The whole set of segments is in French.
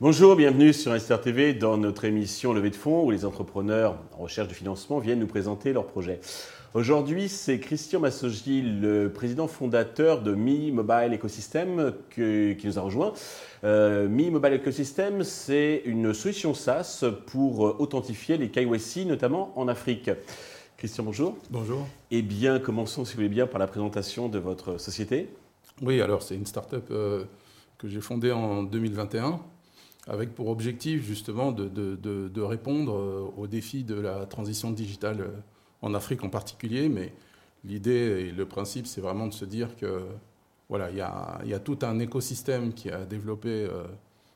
Bonjour, bienvenue sur Investor TV dans notre émission Levée de fonds où les entrepreneurs en recherche de financement viennent nous présenter leurs projets. Aujourd'hui, c'est Christian Massogi, le président fondateur de Mi Mobile Ecosystem, qui nous a rejoint. Euh, Mi Mobile Ecosystem, c'est une solution SaaS pour authentifier les KYC, notamment en Afrique. Christian, bonjour. Bonjour. Eh bien, commençons, si vous voulez bien, par la présentation de votre société. Oui, alors c'est une start-up euh, que j'ai fondée en 2021 avec pour objectif justement de, de, répondre euh, aux défis de la transition digitale en Afrique en particulier, mais l'idée et le principe, c'est vraiment de se dire que voilà, il y a, y a, tout un écosystème qui a développé euh,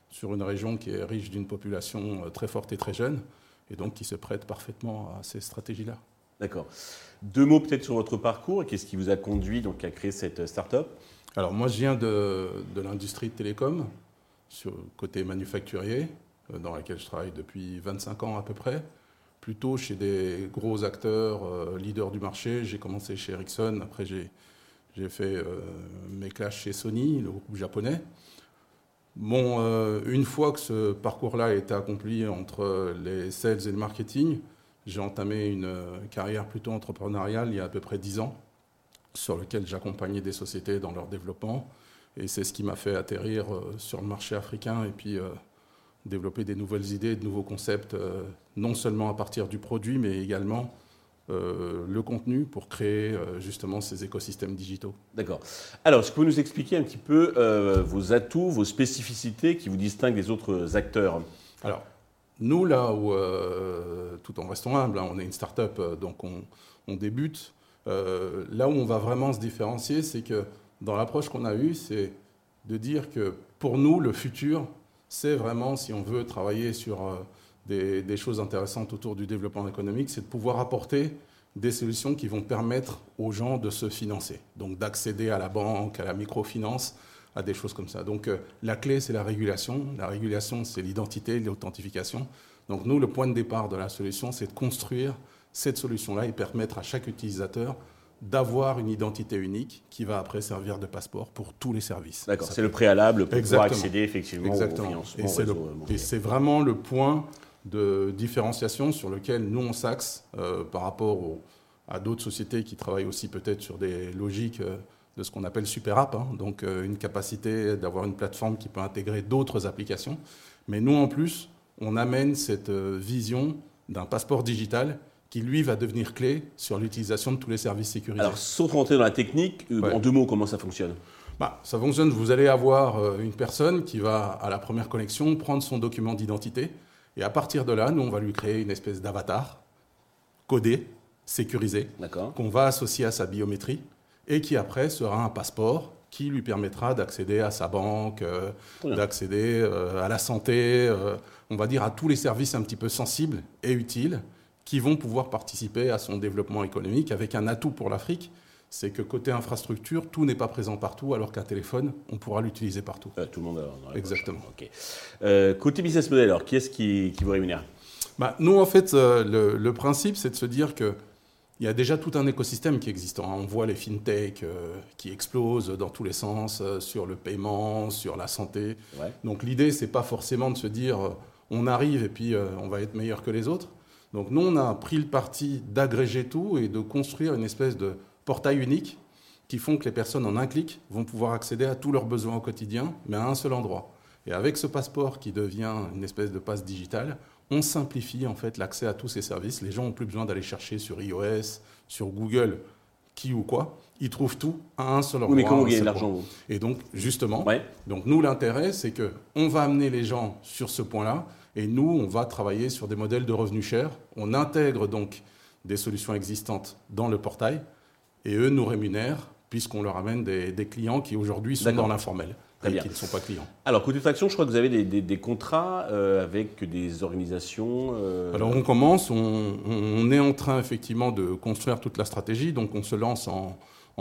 sur une région qui est riche d'une population euh, très forte et très jeune, et donc qui se prête parfaitement à ces stratégies-là. D'accord. Deux mots peut-être sur votre parcours et qu'est-ce qui vous a conduit donc à créer cette start-up? Alors moi, je viens de, l'industrie de télécom, sur côté manufacturier, euh, dans laquelle je travaille depuis 25 ans à peu près plutôt chez des gros acteurs, euh, leaders du marché. J'ai commencé chez Ericsson, après j'ai, fait euh, mes classes chez Sony, le groupe japonais. Euh, une fois que ce parcours-là été accompli entre les sales et le marketing, j'ai entamé une carrière plutôt entrepreneuriale il y a à peu près 10 ans, sur lequel j'accompagnais des sociétés dans leur développement. Et c'est ce qui m'a fait atterrir sur le marché africain et puis développer des nouvelles idées, de nouveaux concepts, euh, non seulement à partir du produit, mais également euh, le contenu pour créer euh, justement ces écosystèmes digitaux. D'accord. Alors, est-ce que vous nous expliquer un petit peu vos atouts, vos spécificités qui vous distinguent des autres acteurs? Alors, nous, là où, tout en restant humble, hein, on est une start-up, donc on, débute, là où on va vraiment se différencier, c'est que dans l'approche qu'on a eue, c'est de dire que pour nous, le futur, c'est vraiment, si on veut travailler sur euh, des, choses intéressantes autour du développement économique, c'est de pouvoir apporter des solutions qui vont permettre aux gens de se financer, donc d'accéder à la banque, à la microfinance, à des choses comme ça. Donc euh, la clé, c'est la régulation. La régulation, c'est l'identité, l'authentification. Donc nous, le point de départ de la solution, c'est de construire cette solution-là et permettre à chaque utilisateur d'avoir une identité unique qui va après servir de passeport pour tous les services. D'accord, c'est le préalable pour pouvoir accéder effectivement au financement. Et c'est vraiment le point de différenciation sur lequel nous on s'axe euh, par rapport à d'autres sociétés qui travaillent aussi peut-être sur des logiques euh, de ce qu'on appelle super app, hein. donc euh, une capacité d'avoir une plateforme qui peut intégrer d'autres applications. Mais nous en plus, on amène cette vision d'un passeport digital qui lui va devenir clé sur l'utilisation de tous les services sécurisés. Alors, sans rentrer dans la technique, euh, en deux mots, comment ça fonctionne? Bah, Ça fonctionne, vous allez avoir euh, une personne qui va, à la première connexion, prendre son document d'identité, et à partir de là, nous, on va lui créer une espèce d'avatar codé, sécurisé, qu'on va associer à sa biométrie, et qui après sera un passeport qui lui permettra d'accéder à sa banque, euh, d'accéder à la santé, on va dire à tous les services un petit peu sensibles et utiles qui vont pouvoir participer à son développement économique avec un atout pour l'Afrique. C'est que côté infrastructure, tout n'est pas présent partout, alors qu'un téléphone, on pourra l'utiliser partout. Euh, tout le monde dans Exactement. Euh, côté business model, alors qui est-ce qui, vous rémunère? Bah, Nous, en fait, euh, le, principe, c'est de se dire que il y a déjà tout un écosystème qui est existant. On voit les fintechs qui explosent dans tous les sens sur le paiement, sur la santé. Donc l'idée, c'est pas forcément de se dire on arrive et puis on va être meilleur que les autres. Donc nous, on a pris le parti d'agréger tout et de construire une espèce de portail unique qui font que les personnes en un clic vont pouvoir accéder à tous leurs besoins au quotidien, mais à un seul endroit. Et avec ce passeport qui devient une espèce de passe digital, on simplifie en fait l'accès à tous ces services. Les gens n'ont plus besoin d'aller chercher sur iOS, sur Google, qui ou quoi. Ils trouvent tout à un seul endroit. Oui, mais comment gagner de l'argent Et donc, justement, donc nous, l'intérêt, c'est que on va amener les gens sur ce point-là et nous, on va travailler sur des modèles de revenus chers. On intègre donc des solutions existantes dans le portail et eux nous rémunèrent puisqu'on leur amène des, clients qui aujourd'hui sont dans l'informel. Très bien. Qui ne sont pas clients. Alors, côté traction, je crois que vous avez des, contrats euh, avec des organisations. Euh, Alors, on commence, on, est en train effectivement de construire toute la stratégie. Donc, on se lance en,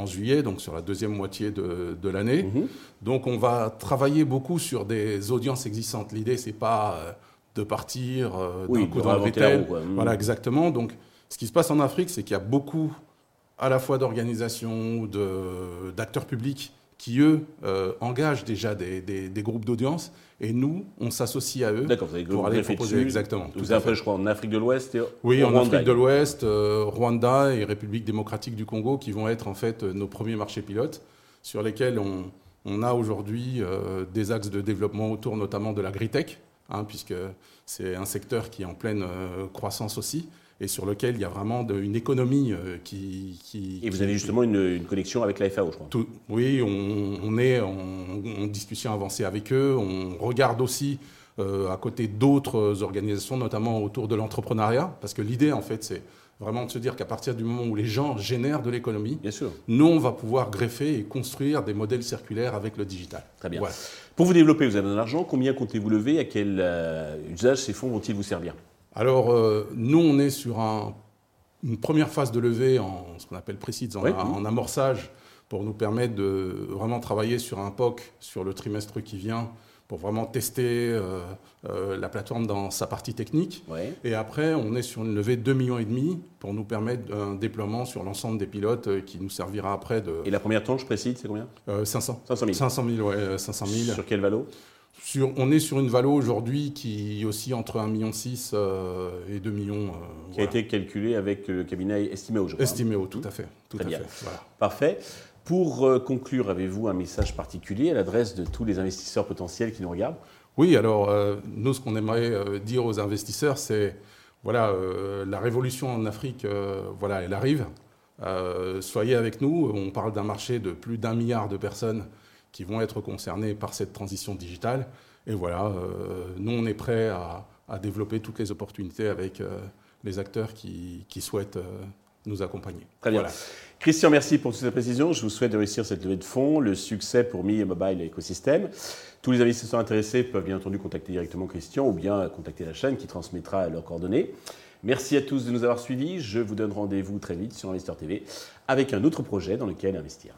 juillet, donc sur la deuxième moitié de, l'année. Mhm. Donc, on va travailler beaucoup sur des audiences existantes. L'idée, c'est pas euh, de partir euh, d'un coup dans le. Voilà, exactement. Donc, Ce qui se passe en Afrique, c'est qu'il y a beaucoup à la fois d'organisations, d'acteurs publics qui, eux, euh, engagent déjà des, groupes d'audience. Et nous, on s'associe à eux pour aller proposer exactement. Vous avez, je crois, en Afrique de l'Ouest et Oui, en Afrique de l'Ouest, euh, Rwanda et République démocratique du Congo, qui vont être en fait nos premiers marchés pilotes, sur lesquels on, a aujourd'hui euh, des axes de développement autour notamment de l'agritech, hein, puisque c'est un secteur qui est en pleine croissance aussi et sur lequel il y a vraiment une économie euh, qui, Et vous avez justement une, connexion avec la FAO, je crois. oui, on, est en, discussion avancée avec eux. On regarde aussi euh, à côté d'autres organisations, notamment autour de l'entrepreneuriat, parce que l'idée, en fait, c'est vraiment de se dire qu'à partir du moment où les gens génèrent de l'économie, nous, on va pouvoir greffer et construire des modèles circulaires avec le digital. Très bien. Pour vous développer, vous avez de l'argent. Combien comptez-vous lever? À quel euh, usage ces fonds vont-ils vous servir? Alors, euh, nous, on est sur une première phase de levée en ce qu'on appelle précise, en, amorçage, pour nous permettre de vraiment travailler sur un POC sur le trimestre qui vient, pour vraiment tester euh, euh, la plateforme dans sa partie technique. Et après, on est sur une levée de 2,5 millions et demi pour nous permettre un déploiement sur l'ensemble des pilotes qui nous servira après de... Et la première tranche précise, c'est combien? 500. 500 000 500 000, ouais, 500 000. Sur quel valo? On est sur une valo aujourd'hui qui aussi entre 1,6 million euh, et 2 millions. Euh, qui a été calculé avec le cabinet Estimeo, je crois. Estimeo, tout à fait. Tout Très à bien. Fait, Parfait. Pour euh, conclure, avez-vous un message particulier à l'adresse de tous les investisseurs potentiels qui nous regardent? Oui, alors nous, ce qu'on aimerait dire aux investisseurs, c'est voilà, la révolution en Afrique, voilà, elle arrive. soyez avec nous. On parle d'un marché de plus d'un milliard de personnes qui vont être concernés par cette transition digitale. Et voilà, euh, nous, on est prêts à, développer toutes les opportunités avec euh, les acteurs qui, souhaitent euh, nous accompagner. Très bien. Christian, merci pour toutes ces précisions. Je vous souhaite de réussir cette levée de fonds, le succès pour Mi Mobile Écosystème. Tous les investisseurs intéressés peuvent bien entendu contacter directement Christian ou bien contacter la chaîne qui transmettra leurs coordonnées. Merci à tous de nous avoir suivis. Je vous donne rendez-vous très vite sur Investeur TV avec un autre projet dans lequel investir.